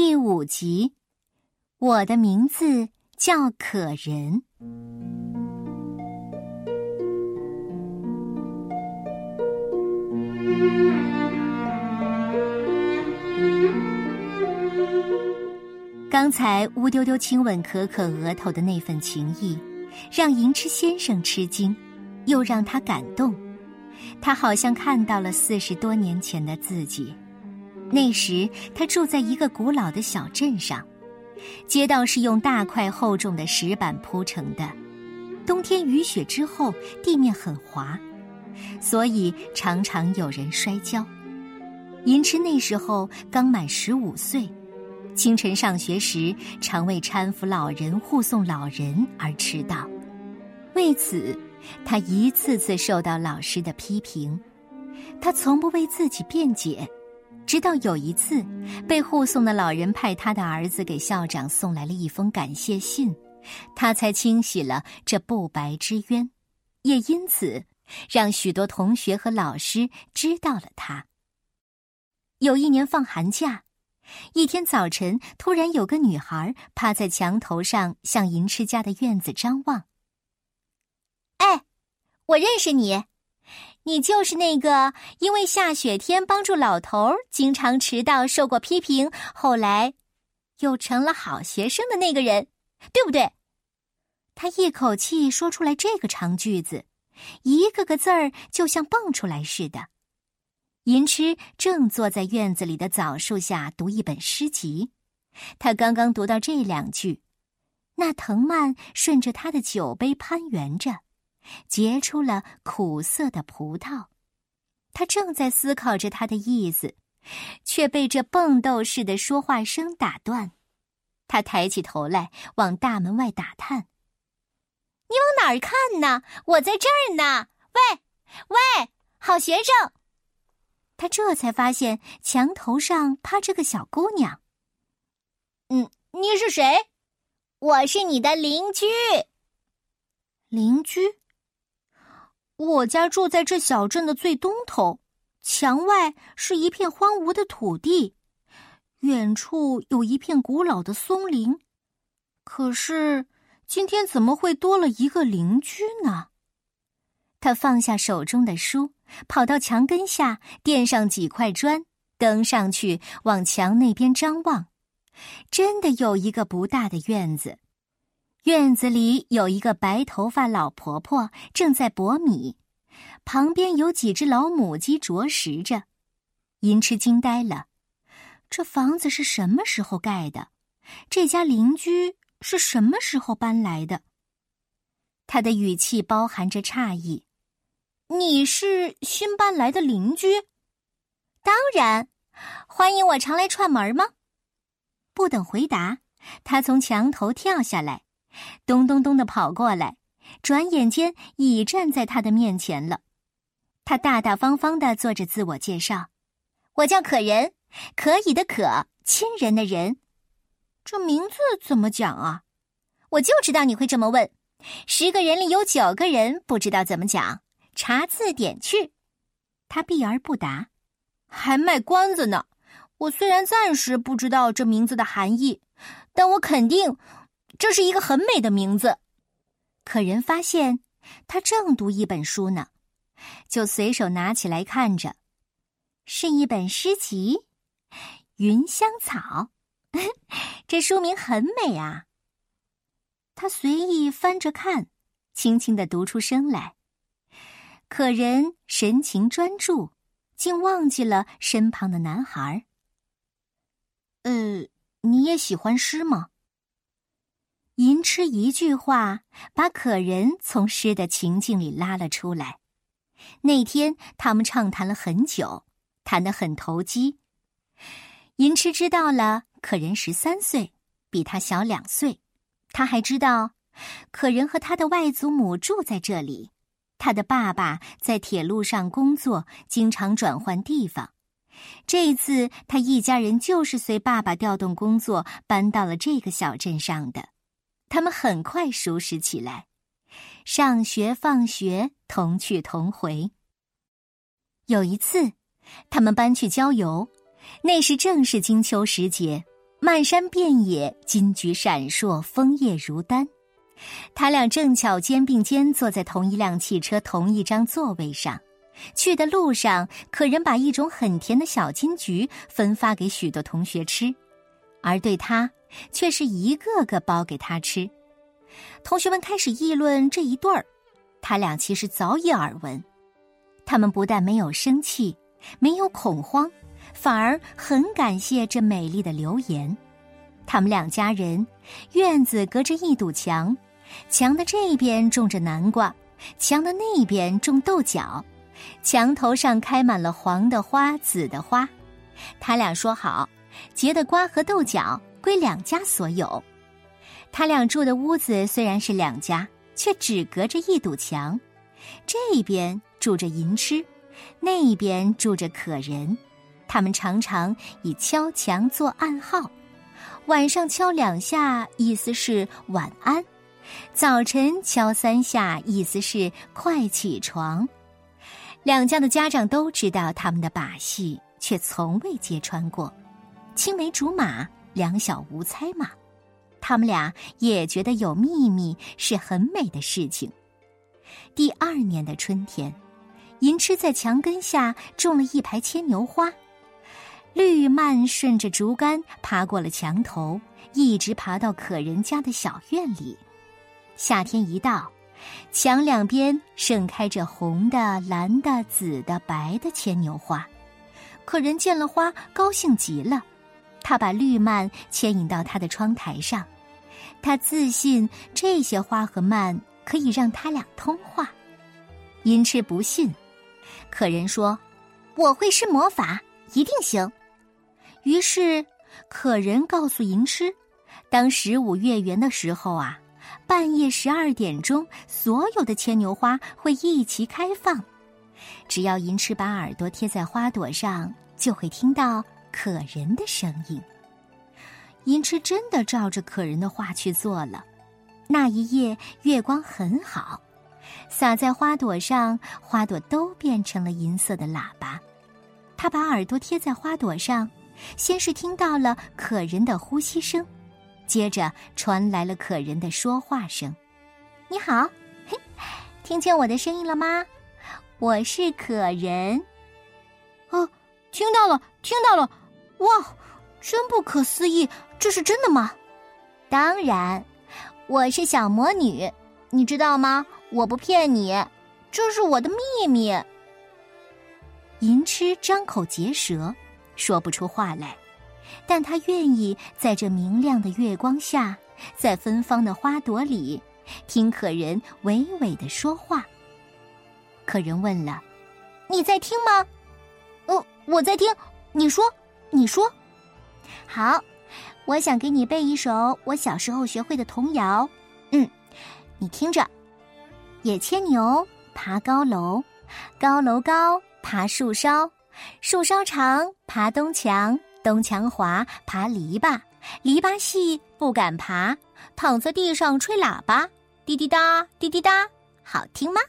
第五集，我的名字叫可人。刚才乌丢丢亲吻可可额头的那份情谊，让银痴先生吃惊，又让他感动。他好像看到了四十多年前的自己。那时，他住在一个古老的小镇上，街道是用大块厚重的石板铺成的。冬天雨雪之后，地面很滑，所以常常有人摔跤。银痴那时候刚满十五岁，清晨上学时常为搀扶老人、护送老人而迟到，为此，他一次次受到老师的批评。他从不为自己辩解。直到有一次，被护送的老人派他的儿子给校长送来了一封感谢信，他才清洗了这不白之冤，也因此让许多同学和老师知道了他。有一年放寒假，一天早晨，突然有个女孩趴在墙头上向银痴家的院子张望。哎，我认识你。你就是那个因为下雪天帮助老头儿经常迟到受过批评，后来又成了好学生的那个人，对不对？他一口气说出来这个长句子，一个个字儿就像蹦出来似的。银痴正坐在院子里的枣树下读一本诗集，他刚刚读到这两句，那藤蔓顺着他的酒杯攀援着。结出了苦涩的葡萄，他正在思考着他的意思，却被这蹦豆似的说话声打断。他抬起头来，往大门外打探：“你往哪儿看呢？我在这儿呢！喂，喂，好学生！”他这才发现墙头上趴着个小姑娘。“嗯，你是谁？我是你的邻居。邻居。”我家住在这小镇的最东头，墙外是一片荒芜的土地，远处有一片古老的松林。可是今天怎么会多了一个邻居呢？他放下手中的书，跑到墙根下垫上几块砖，登上去往墙那边张望。真的有一个不大的院子。院子里有一个白头发老婆婆正在剥米，旁边有几只老母鸡啄食着。银痴惊呆了，这房子是什么时候盖的？这家邻居是什么时候搬来的？他的语气包含着诧异：“你是新搬来的邻居？当然，欢迎我常来串门吗？”不等回答，他从墙头跳下来。咚咚咚的跑过来，转眼间已站在他的面前了。他大大方方的做着自我介绍：“我叫可人，可以的可，亲人的人。这名字怎么讲啊？我就知道你会这么问。十个人里有九个人不知道怎么讲，查字典去。”他避而不答，还卖关子呢。我虽然暂时不知道这名字的含义，但我肯定。这是一个很美的名字，可人发现他正读一本书呢，就随手拿起来看着，是一本诗集《云香草》，这书名很美啊。他随意翻着看，轻轻的读出声来。可人神情专注，竟忘记了身旁的男孩。呃，你也喜欢诗吗？银痴一句话，把可人从诗的情境里拉了出来。那天他们畅谈了很久，谈得很投机。银痴知道了可人十三岁，比他小两岁。他还知道，可人和他的外祖母住在这里。他的爸爸在铁路上工作，经常转换地方。这一次他一家人就是随爸爸调动工作，搬到了这个小镇上的。他们很快熟识起来，上学放学同去同回。有一次，他们搬去郊游，那时正是金秋时节，漫山遍野，金菊闪烁，枫叶如丹。他俩正巧肩并肩坐在同一辆汽车同一张座位上。去的路上，可人把一种很甜的小金桔分发给许多同学吃，而对他却是一个个包给他吃。同学们开始议论这一对儿，他俩其实早已耳闻。他们不但没有生气，没有恐慌，反而很感谢这美丽的留言。他们两家人院子隔着一堵墙，墙的这边种着南瓜，墙的那边种豆角。墙头上开满了黄的花、紫的花，他俩说好，结的瓜和豆角归两家所有。他俩住的屋子虽然是两家，却只隔着一堵墙，这边住着银痴，那边住着可人。他们常常以敲墙做暗号，晚上敲两下，意思是晚安；早晨敲三下，意思是快起床。两家的家长都知道他们的把戏，却从未揭穿过。青梅竹马，两小无猜嘛。他们俩也觉得有秘密是很美的事情。第二年的春天，银痴在墙根下种了一排牵牛花，绿蔓顺着竹竿爬过了墙头，一直爬到可人家的小院里。夏天一到。墙两边盛开着红的、蓝的、紫的、白的牵牛花，可人见了花高兴极了。他把绿蔓牵引到他的窗台上，他自信这些花和蔓可以让他俩通话。银痴不信，可人说：“我会施魔法，一定行。”于是，可人告诉银痴，当十五月圆的时候啊。半夜十二点钟，所有的牵牛花会一齐开放。只要银翅把耳朵贴在花朵上，就会听到可人的声音。银池真的照着可人的话去做了。那一夜月光很好，洒在花朵上，花朵都变成了银色的喇叭。他把耳朵贴在花朵上，先是听到了可人的呼吸声。接着传来了可人的说话声：“你好，嘿，听见我的声音了吗？我是可人。哦，听到了，听到了！哇，真不可思议，这是真的吗？当然，我是小魔女，你知道吗？我不骗你，这是我的秘密。”银痴张口结舌，说不出话来。但他愿意在这明亮的月光下，在芬芳的花朵里，听可人娓娓的说话。可人问了：“你在听吗？”“哦，我在听。”“你说，你说。”“好，我想给你背一首我小时候学会的童谣。嗯，你听着：野牵牛爬高楼，高楼高爬树梢，树梢长爬东墙。东墙滑，爬篱笆，篱笆细，不敢爬，躺在地上吹喇叭，滴滴答，滴滴答，好听吗？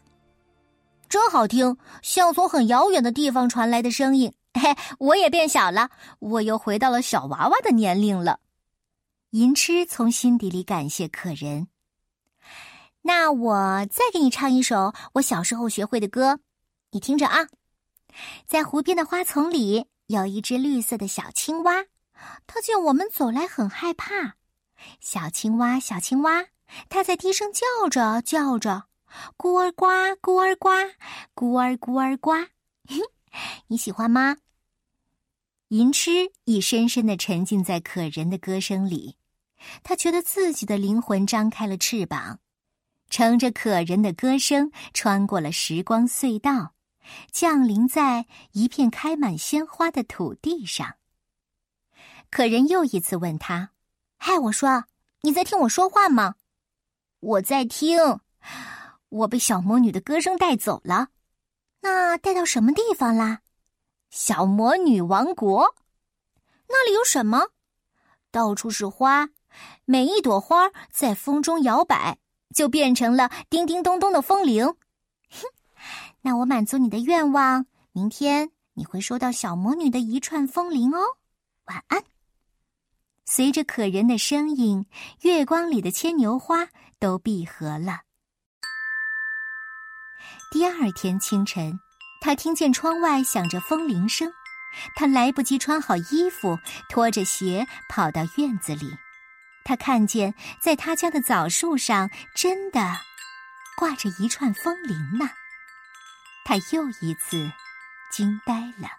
真好听，像从很遥远的地方传来的声音。嘿，我也变小了，我又回到了小娃娃的年龄了。银痴从心底里感谢客人。那我再给你唱一首我小时候学会的歌，你听着啊，在湖边的花丛里。有一只绿色的小青蛙，它见我们走来很害怕。小青蛙，小青蛙，它在低声叫着叫着：“咕儿呱，咕儿呱，咕儿咕儿呱。”你喜欢吗？银痴已深深的沉浸在可人的歌声里，他觉得自己的灵魂张开了翅膀，乘着可人的歌声穿过了时光隧道。降临在一片开满鲜花的土地上。可人又一次问他：“嗨，我说，你在听我说话吗？”“我在听。”“我被小魔女的歌声带走了。”“那带到什么地方啦？”“小魔女王国。”“那里有什么？”“到处是花，每一朵花在风中摇摆，就变成了叮叮咚咚的风铃。”哼。那我满足你的愿望，明天你会收到小魔女的一串风铃哦。晚安。随着可人的声音，月光里的牵牛花都闭合了。第二天清晨，他听见窗外响着风铃声，他来不及穿好衣服，拖着鞋跑到院子里。他看见在他家的枣树上真的挂着一串风铃呢。他又一次惊呆了。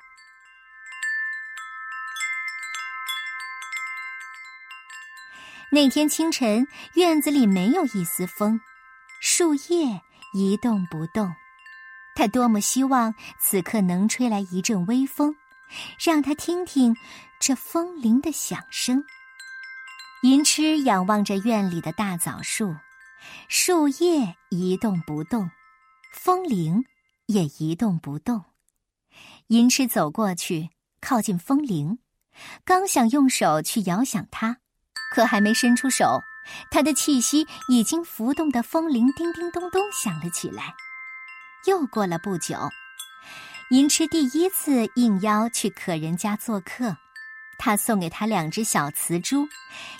那天清晨，院子里没有一丝风，树叶一动不动。他多么希望此刻能吹来一阵微风，让他听听这风铃的响声。银痴仰望着院里的大枣树，树叶一动不动，风铃也一动不动。银痴走过去，靠近风铃，刚想用手去摇响它。可还没伸出手，他的气息已经浮动的风铃叮叮咚咚响了起来。又过了不久，银痴第一次应邀去可人家做客，他送给他两只小瓷猪，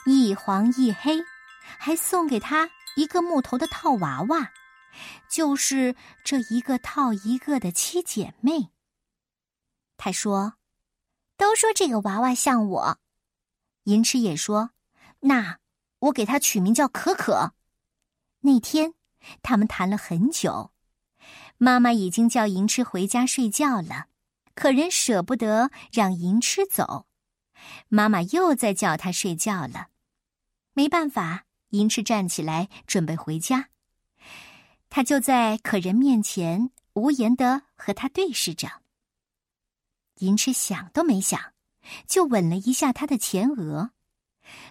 一黄一黑，还送给他一个木头的套娃娃，就是这一个套一个的七姐妹。他说：“都说这个娃娃像我。”银痴也说。那我给他取名叫可可。那天他们谈了很久，妈妈已经叫银痴回家睡觉了，可人舍不得让银痴走，妈妈又在叫他睡觉了。没办法，银痴站起来准备回家，他就在可人面前无言的和他对视着。银痴想都没想，就吻了一下他的前额。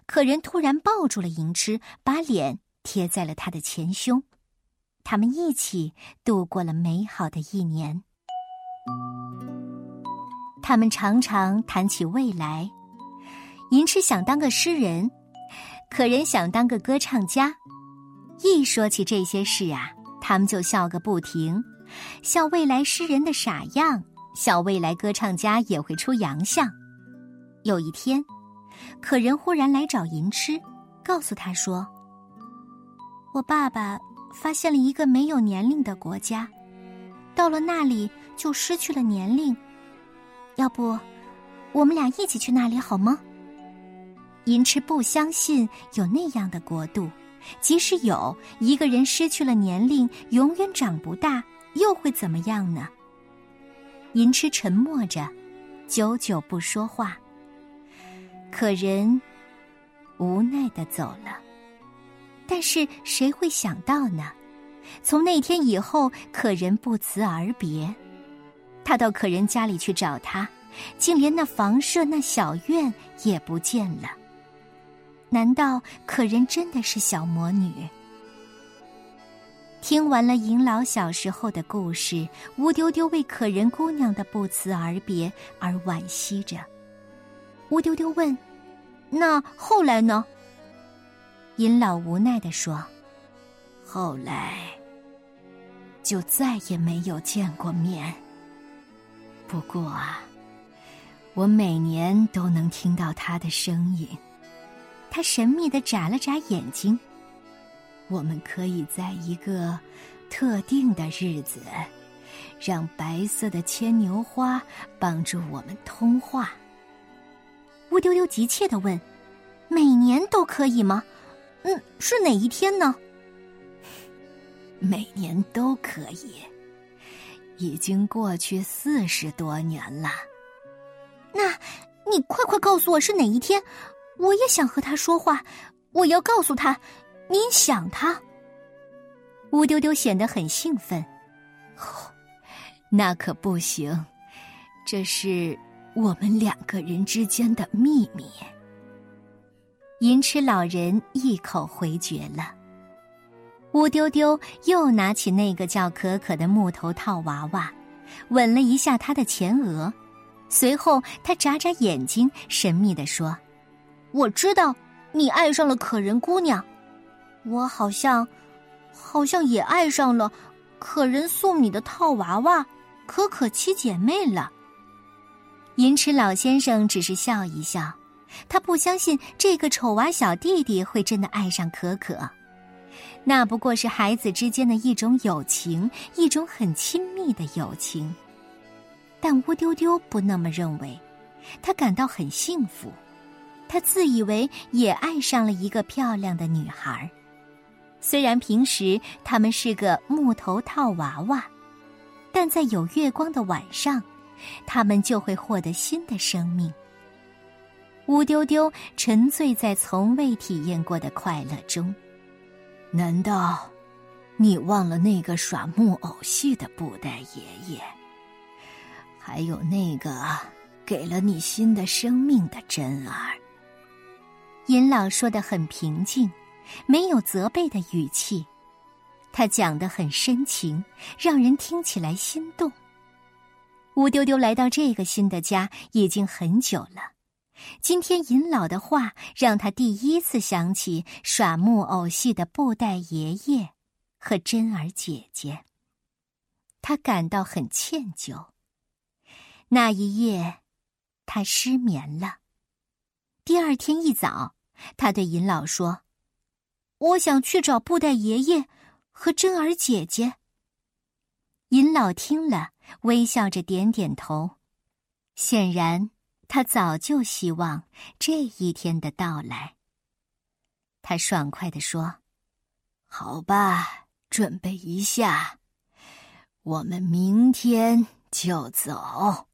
可人突然抱住了银痴，把脸贴在了他的前胸。他们一起度过了美好的一年。他们常常谈起未来。银痴想当个诗人，可人想当个歌唱家。一说起这些事啊，他们就笑个不停，笑未来诗人的傻样，笑未来歌唱家也会出洋相。有一天。可人忽然来找银痴，告诉他说：“我爸爸发现了一个没有年龄的国家，到了那里就失去了年龄。要不，我们俩一起去那里好吗？”银痴不相信有那样的国度，即使有一个人失去了年龄，永远长不大，又会怎么样呢？银痴沉默着，久久不说话。可人无奈的走了，但是谁会想到呢？从那天以后，可人不辞而别。他到可人家里去找他，竟连那房舍、那小院也不见了。难道可人真的是小魔女？听完了银老小时候的故事，乌丢丢为可人姑娘的不辞而别而惋惜着。乌丢丢问：“那后来呢？”银老无奈的说：“后来就再也没有见过面。不过啊，我每年都能听到他的声音。他神秘的眨了眨眼睛。我们可以在一个特定的日子，让白色的牵牛花帮助我们通话。”乌丢丢急切的问：“每年都可以吗？嗯，是哪一天呢？”每年都可以，已经过去四十多年了。那，你快快告诉我是哪一天，我也想和他说话。我要告诉他，您想他。乌丢丢显得很兴奋。哦，那可不行，这是。我们两个人之间的秘密。银痴老人一口回绝了。乌丢丢又拿起那个叫可可的木头套娃娃，吻了一下他的前额，随后他眨眨眼睛，神秘地说：“我知道你爱上了可人姑娘，我好像，好像也爱上了可人送你的套娃娃可可七姐妹了。”银池老先生只是笑一笑，他不相信这个丑娃小弟弟会真的爱上可可，那不过是孩子之间的一种友情，一种很亲密的友情。但乌丢丢不那么认为，他感到很幸福，他自以为也爱上了一个漂亮的女孩。虽然平时他们是个木头套娃娃，但在有月光的晚上，他们就会获得新的生命。乌丢丢沉醉在从未体验过的快乐中。难道你忘了那个耍木偶戏的布袋爷爷？还有那个给了你新的生命的珍儿？银老说的很平静，没有责备的语气。他讲的很深情，让人听起来心动。乌丢丢来到这个新的家已经很久了。今天尹老的话让他第一次想起耍木偶戏的布袋爷爷和珍儿姐姐，他感到很歉疚。那一夜，他失眠了。第二天一早，他对尹老说：“我想去找布袋爷爷和珍儿姐姐。”尹老听了，微笑着点点头，显然。他早就希望这一天的到来。他爽快地说：“好吧，准备一下，我们明天就走。”